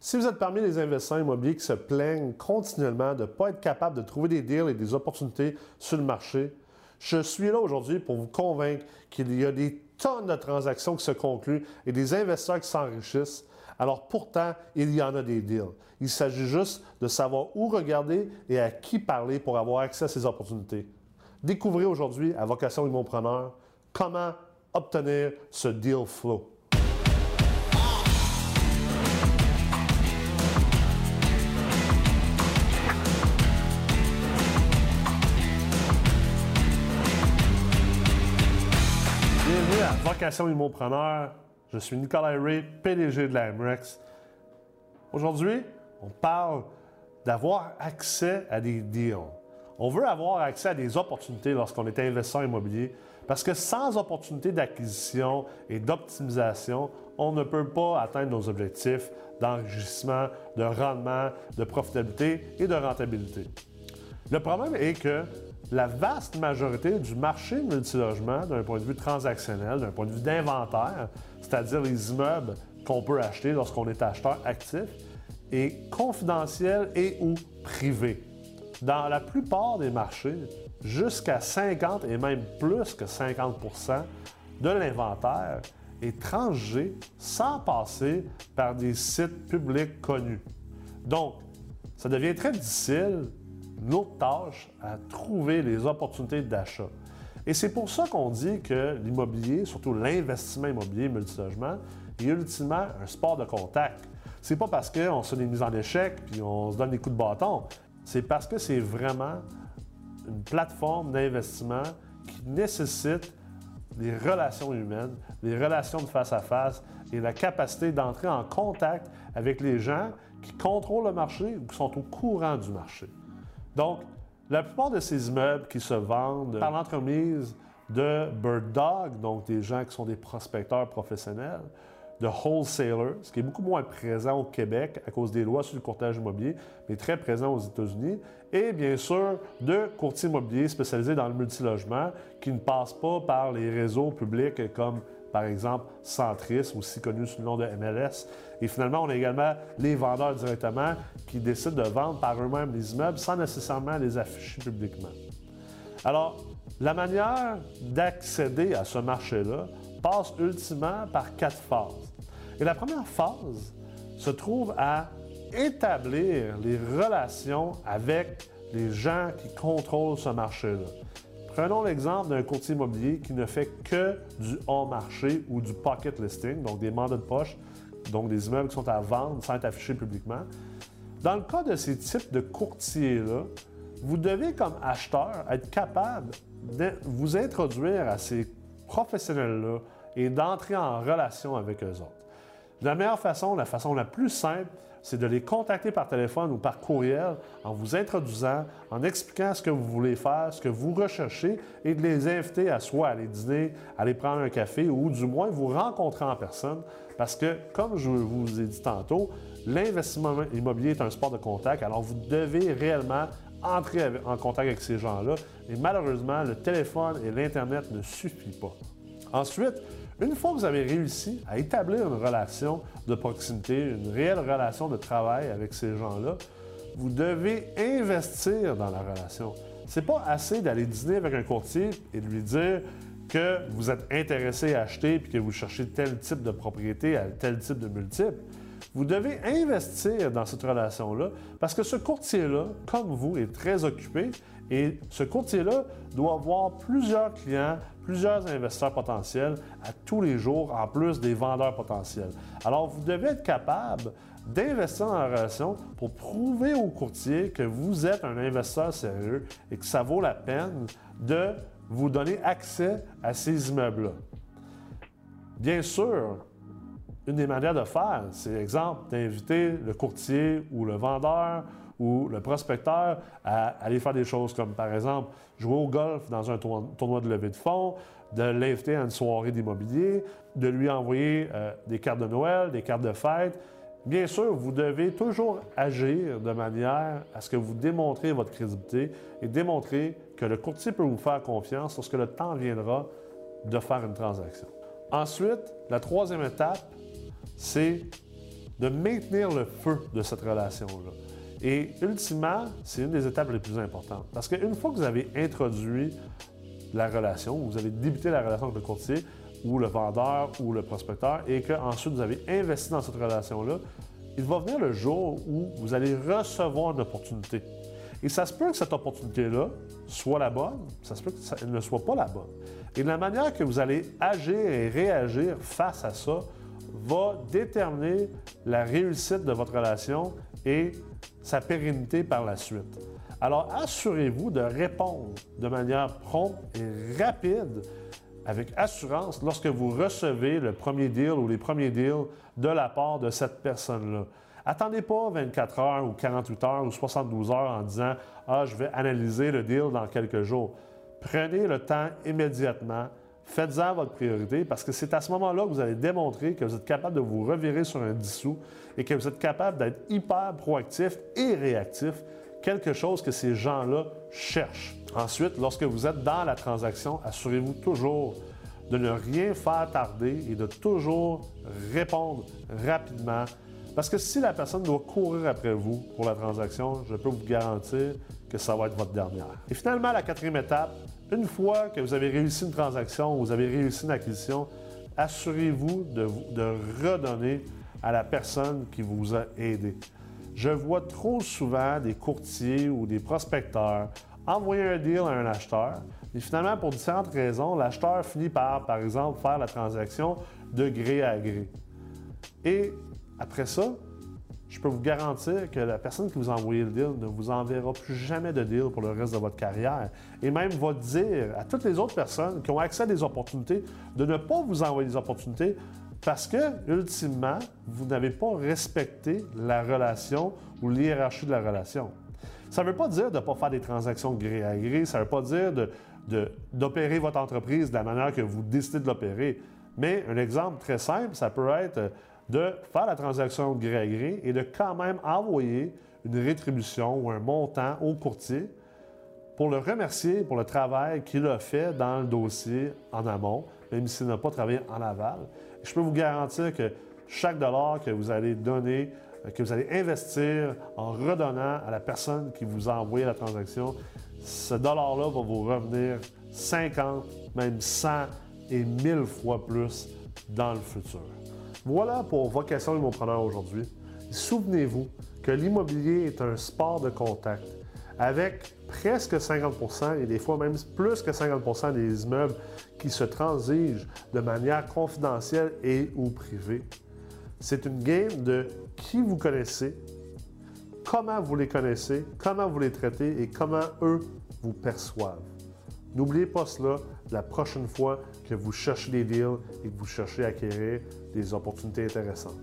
Si vous êtes parmi les investisseurs immobiliers qui se plaignent continuellement de ne pas être capable de trouver des deals et des opportunités sur le marché, je suis là aujourd'hui pour vous convaincre qu'il y a des tonnes de transactions qui se concluent et des investisseurs qui s'enrichissent. Alors pourtant, il y en a des deals. Il s'agit juste de savoir où regarder et à qui parler pour avoir accès à ces opportunités. Découvrez aujourd'hui à Vocation Immopreneur comment obtenir ce deal flow. Vocation Immopreneur. Je suis Nicolas Ray, PDG de la MREX. Aujourd'hui, on parle d'avoir accès à des deals. On veut avoir accès à des opportunités lorsqu'on est investisseur immobilier parce que sans opportunité d'acquisition et d'optimisation, on ne peut pas atteindre nos objectifs d'enrichissement, de rendement, de profitabilité et de rentabilité. Le problème est que la vaste majorité du marché multilogement, d'un point de vue transactionnel, d'un point de vue d'inventaire, c'est-à-dire les immeubles qu'on peut acheter lorsqu'on est acheteur actif, est confidentiel et ou privé. Dans la plupart des marchés, jusqu'à 50 et même plus que 50% de l'inventaire est transgé sans passer par des sites publics connus. Donc, ça devient très difficile notre tâche à trouver les opportunités d'achat. Et c'est pour ça qu'on dit que l'immobilier, surtout l'investissement immobilier multilogement, est ultimement un sport de contact. C'est pas parce qu'on se mises en échec puis on se donne des coups de bâton. C'est parce que c'est vraiment une plateforme d'investissement qui nécessite des relations humaines, des relations de face à face et la capacité d'entrer en contact avec les gens qui contrôlent le marché ou qui sont au courant du marché. Donc, la plupart de ces immeubles qui se vendent par l'entremise de Bird Dog, donc des gens qui sont des prospecteurs professionnels, de wholesalers, ce qui est beaucoup moins présent au Québec à cause des lois sur le courtage immobilier, mais très présent aux États-Unis, et bien sûr de courtiers immobiliers spécialisés dans le multilogement qui ne passent pas par les réseaux publics comme par exemple Centris, aussi connu sous le nom de MLS. Et finalement, on a également les vendeurs directement qui décident de vendre par eux-mêmes les immeubles sans nécessairement les afficher publiquement. Alors, la manière d'accéder à ce marché-là passe ultimement par quatre phases. Et la première phase se trouve à établir les relations avec les gens qui contrôlent ce marché-là. Prenons l'exemple d'un courtier immobilier qui ne fait que du hors marché ou du pocket listing, donc des mandats de poche, donc des immeubles qui sont à vendre sans être affichés publiquement. Dans le cas de ces types de courtiers-là, vous devez, comme acheteur, être capable de vous introduire à ces professionnels-là et d'entrer en relation avec eux autres. La meilleure façon, la façon la plus simple, c'est de les contacter par téléphone ou par courriel en vous introduisant, en expliquant ce que vous voulez faire, ce que vous recherchez et de les inviter à soit aller dîner, aller prendre un café ou du moins vous rencontrer en personne. Parce que, comme je vous ai dit tantôt, l'investissement immobilier est un sport de contact, alors vous devez réellement entrer en contact avec ces gens-là. Et malheureusement, le téléphone et l'Internet ne suffisent pas. Ensuite, une fois que vous avez réussi à établir une relation de proximité, une réelle relation de travail avec ces gens-là, vous devez investir dans la relation. C'est pas assez d'aller dîner avec un courtier et de lui dire que vous êtes intéressé à acheter et que vous cherchez tel type de propriété à tel type de multiple. Vous devez investir dans cette relation-là parce que ce courtier-là, comme vous, est très occupé et ce courtier-là doit avoir plusieurs clients, plusieurs investisseurs potentiels à tous les jours, en plus des vendeurs potentiels. Alors, vous devez être capable d'investir dans la relation pour prouver au courtier que vous êtes un investisseur sérieux et que ça vaut la peine de vous donner accès à ces immeubles-là. Bien sûr, une des manières de faire, c'est exemple d'inviter le courtier ou le vendeur ou le prospecteur à aller faire des choses comme, par exemple, jouer au golf dans un tournoi de levée de fonds, de l'inviter à une soirée d'immobilier, de lui envoyer euh, des cartes de Noël, des cartes de fête. Bien sûr, vous devez toujours agir de manière à ce que vous démontrez votre crédibilité et démontrer que le courtier peut vous faire confiance lorsque le temps viendra de faire une transaction. Ensuite, la troisième étape, c'est de maintenir le feu de cette relation-là. Et ultimement, c'est une des étapes les plus importantes. Parce qu'une fois que vous avez introduit la relation, vous avez débuté la relation avec le courtier ou le vendeur ou le prospecteur et qu'ensuite vous avez investi dans cette relation-là, il va venir le jour où vous allez recevoir une opportunité. Et ça se peut que cette opportunité-là soit la bonne, ça se peut qu'elle ne soit pas la bonne. Et la manière que vous allez agir et réagir face à ça va déterminer la réussite de votre relation et sa pérennité par la suite. Alors, assurez-vous de répondre de manière prompte et rapide, avec assurance, lorsque vous recevez le premier deal ou les premiers deals de la part de cette personne-là. Attendez pas 24 heures ou 48 heures ou 72 heures en disant Ah, je vais analyser le deal dans quelques jours. Prenez le temps immédiatement. Faites-en votre priorité parce que c'est à ce moment-là que vous allez démontrer que vous êtes capable de vous revirer sur un dissous et que vous êtes capable d'être hyper proactif et réactif, quelque chose que ces gens-là cherchent. Ensuite, lorsque vous êtes dans la transaction, assurez-vous toujours de ne rien faire tarder et de toujours répondre rapidement parce que si la personne doit courir après vous pour la transaction, je peux vous garantir que ça va être votre dernière. Et finalement, la quatrième étape, une fois que vous avez réussi une transaction, vous avez réussi une acquisition, assurez-vous de, de redonner à la personne qui vous a aidé. Je vois trop souvent des courtiers ou des prospecteurs envoyer un deal à un acheteur, et finalement, pour différentes raisons, l'acheteur finit par, par exemple, faire la transaction de gré à gré. Et après ça, je peux vous garantir que la personne qui vous a envoyé le deal ne vous enverra plus jamais de deal pour le reste de votre carrière. Et même va dire à toutes les autres personnes qui ont accès à des opportunités de ne pas vous envoyer des opportunités parce que, ultimement, vous n'avez pas respecté la relation ou l'hierarchie de la relation. Ça ne veut pas dire de ne pas faire des transactions gré à gré, ça ne veut pas dire d'opérer votre entreprise de la manière que vous décidez de l'opérer. Mais un exemple très simple, ça peut être de faire la transaction gré à gré et de quand même envoyer une rétribution ou un montant au courtier pour le remercier pour le travail qu'il a fait dans le dossier en amont, même s'il n'a pas travaillé en aval. Je peux vous garantir que chaque dollar que vous allez donner, euh, que vous allez investir en redonnant à la personne qui vous a envoyé la transaction, ce dollar-là va vous revenir 50, même 100 et 1000 fois plus dans le futur. Voilà pour Vocation Immopreneur aujourd'hui. Souvenez-vous que l'immobilier est un sport de contact avec presque 50% et des fois même plus que 50% des immeubles qui se transigent de manière confidentielle et ou privée. C'est une game de qui vous connaissez, comment vous les connaissez, comment vous les traitez et comment eux vous perçoivent. N'oubliez pas cela la prochaine fois que vous cherchez des deals et que vous cherchez à acquérir des opportunités intéressantes.